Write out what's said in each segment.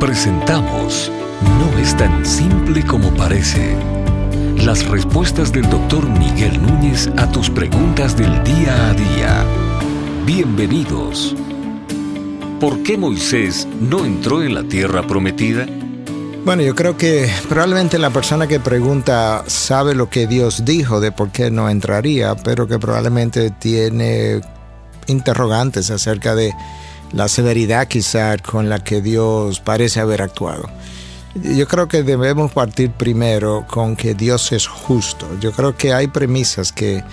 Presentamos No es tan simple como parece. Las respuestas del doctor Miguel Núñez a tus preguntas del día a día. Bienvenidos. ¿Por qué Moisés no entró en la tierra prometida? Bueno, yo creo que probablemente la persona que pregunta sabe lo que Dios dijo de por qué no entraría, pero que probablemente tiene interrogantes acerca de la severidad quizá con la que Dios parece haber actuado. Yo creo que debemos partir primero con que Dios es justo. Yo creo que hay premisas que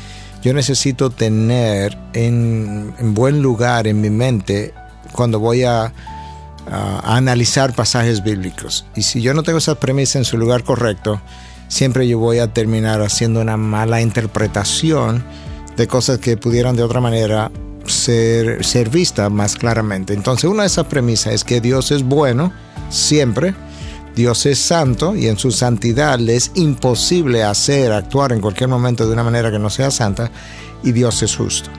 yo necesito tener en, buen lugar en mi mente cuando voy a, a, analizar pasajes bíblicos. Y si yo no tengo esas premisas en su lugar correcto, siempre yo voy a terminar haciendo una mala interpretación de cosas que pudieran de otra manera ser, vista más claramente. Entonces una de esas premisas es que Dios es bueno siempre, Dios es santo y en su santidad le es imposible hacer, actuar en cualquier momento de una manera que no sea santa y Dios es justo.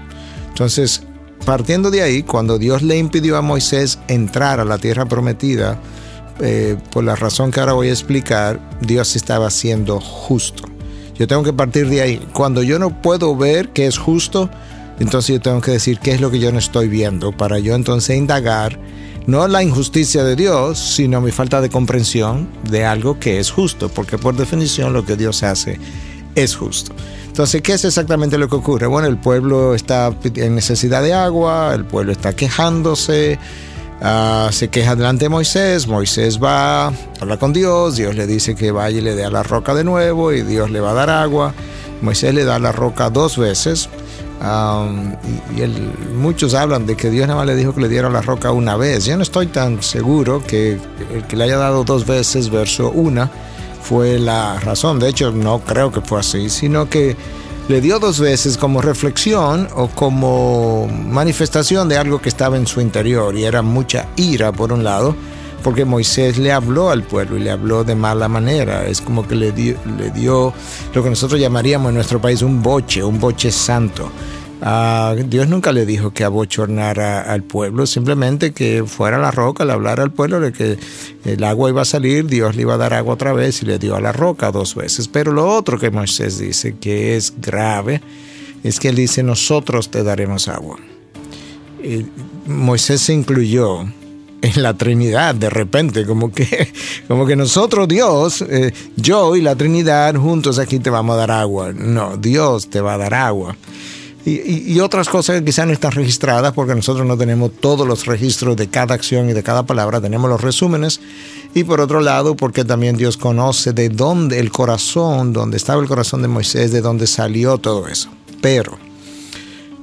Entonces, partiendo de ahí, cuando Dios le impidió a Moisés entrar a la tierra prometida, eh, por la razón que ahora voy a explicar, Dios estaba siendo justo. Yo tengo que partir de ahí. Cuando yo no puedo ver que es justo, entonces yo tengo que decir qué es lo que yo no estoy viendo para yo entonces indagar no la injusticia de Dios, sino mi falta de comprensión de algo que es justo, porque por definición lo que Dios hace es justo. Entonces, ¿qué es exactamente lo que ocurre? Bueno, el pueblo está en necesidad de agua, el pueblo está quejándose, ah, se queja delante de Moisés, Moisés va, habla con Dios, Dios le dice que vaya y le dé a la roca de nuevo y Dios le va a dar agua. Moisés le da la roca dos veces y, muchos hablan de que Dios nada más le dijo que le diera la roca una vez. Yo no estoy tan seguro que el que le haya dado dos veces, verso una, fue la razón. De hecho, no creo que fue así, sino que le dio dos veces como reflexión o como manifestación de algo que estaba en su interior y era mucha ira por un lado porque Moisés le habló al pueblo y le habló de mala manera. Es como que le dio, le dio lo que nosotros llamaríamos en nuestro país un boche, un boche santo. Ah, Dios nunca le dijo que abochornara al pueblo, simplemente que fuera a la roca, le hablara al pueblo de que el agua iba a salir, Dios le iba a dar agua otra vez y le dio a la roca dos veces. Pero lo otro que Moisés dice que es grave es que él dice, nosotros te daremos agua. Moisés se incluyó en la Trinidad de repente, como que, como que nosotros, Dios, eh, yo y la Trinidad juntos aquí te vamos a dar agua. No, Dios te va a dar agua. Y, y, otras cosas que quizás no están registradas porque nosotros no tenemos todos los registros de cada acción y de cada palabra, tenemos los resúmenes. Y por otro lado, porque también Dios conoce de dónde el corazón, dónde estaba el corazón de Moisés, de dónde salió todo eso. Pero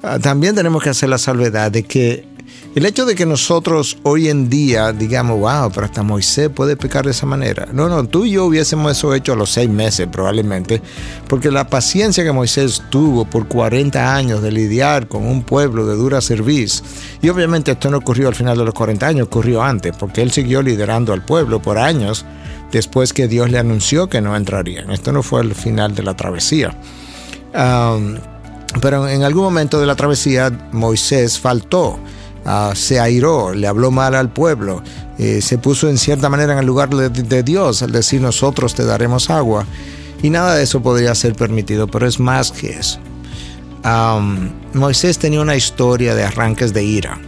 ah, también tenemos que hacer la salvedad de que el hecho de que nosotros hoy en día digamos, wow, pero hasta Moisés puede pecar de esa manera. No, no, tú y yo hubiésemos eso hecho a los seis meses probablemente, porque la paciencia que Moisés tuvo por 40 años de lidiar con un pueblo de dura serviz, y obviamente esto no ocurrió al final de los 40 años, ocurrió antes, porque él siguió liderando al pueblo por años después que Dios le anunció que no entrarían. Esto no fue el final de la travesía. pero en algún momento de la travesía Moisés faltó Se airó, le habló mal al pueblo, eh, se puso en cierta manera en el lugar de, Dios al decir nosotros te daremos agua. Y nada de eso podría ser permitido, pero es más que eso. Moisés tenía una historia de arranques de ira.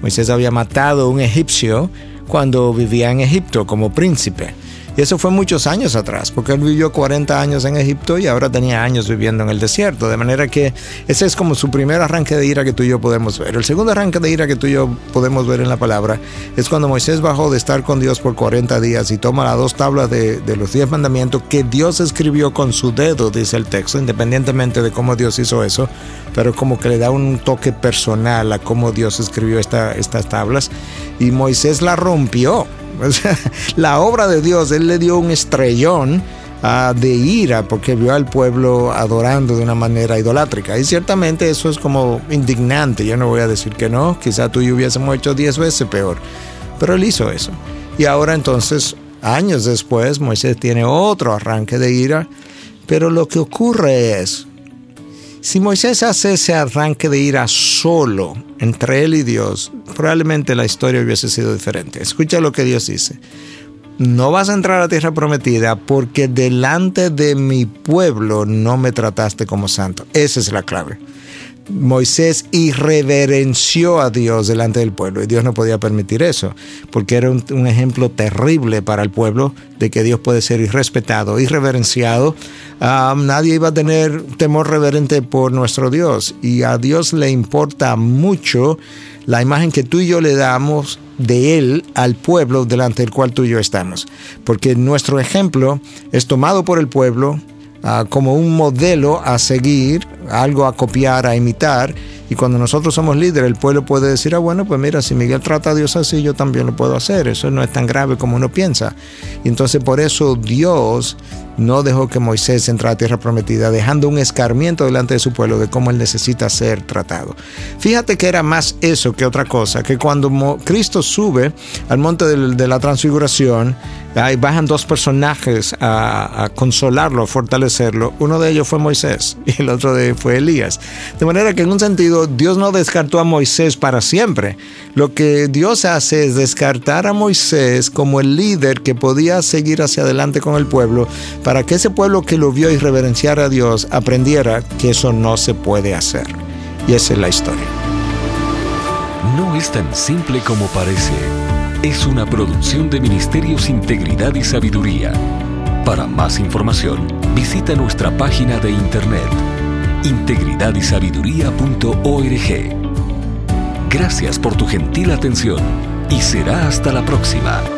Moisés había matado a un egipcio cuando vivía en Egipto como príncipe. Y eso fue muchos años atrás, porque él vivió 40 años en Egipto y ahora tenía años viviendo en el desierto. De manera que ese es como su primer arranque de ira que tú y yo podemos ver. El segundo arranque de ira que tú y yo podemos ver en la palabra es cuando Moisés bajó de estar con Dios por 40 días y toma las dos tablas de, los 10 mandamientos que Dios escribió con su dedo, dice el texto, independientemente de cómo Dios hizo eso, pero como que le da un toque personal a cómo Dios escribió estas tablas. Y Moisés la rompió. la obra de Dios, Él le dio un estrellón ah, de ira porque vio al pueblo adorando de una manera idolátrica. Y ciertamente eso es como indignante. Yo no voy a decir que no, quizá tú y hubiésemos hecho diez veces peor. Pero Él hizo eso. Y ahora entonces, años después, Moisés tiene otro arranque de ira. Pero lo que ocurre es Si Moisés hace ese arranque de ira solo entre él y Dios, probablemente la historia hubiese sido diferente. Escucha lo que Dios dice. No vas a entrar a la tierra prometida porque delante de mi pueblo no me trataste como santo. Esa es la clave. Moisés irreverenció a Dios delante del pueblo y Dios no podía permitir eso, porque era un, ejemplo terrible para el pueblo de que Dios puede ser irrespetado, irreverenciado. Ah, nadie iba a tener temor reverente por nuestro Dios y a Dios le importa mucho la imagen que tú y yo le damos de Él al pueblo delante del cual tú y yo estamos, porque nuestro ejemplo es tomado por el pueblo, Ah, como un modelo a seguir, algo a copiar, a imitar. Y cuando nosotros somos líderes, el pueblo puede decir, ah, bueno, pues mira, si Miguel trata a Dios así, yo también lo puedo hacer. Eso no es tan grave como uno piensa. Y entonces por eso Dios no dejó que Moisés entrara a tierra prometida, dejando un escarmiento delante de su pueblo de cómo él necesita ser tratado. Fíjate que era más eso que otra cosa, que cuando Cristo sube al monte de la transfiguración, ahí bajan dos personajes a, consolarlo, a fortalecerlo. Uno de ellos fue Moisés y el otro de, fue Elías. De manera que en un sentido Dios no descartó a Moisés para siempre. Lo que Dios hace es descartar a Moisés como el líder que podía seguir hacia adelante con el pueblo para que ese pueblo que lo vio y reverenciara a Dios aprendiera que eso no se puede hacer. Y esa es la historia. No es tan simple como parece. Es una producción de Ministerios Integridad y Sabiduría. Para más información, visita nuestra página de internet integridadysabiduría.org. Gracias por tu gentil atención y será hasta la próxima.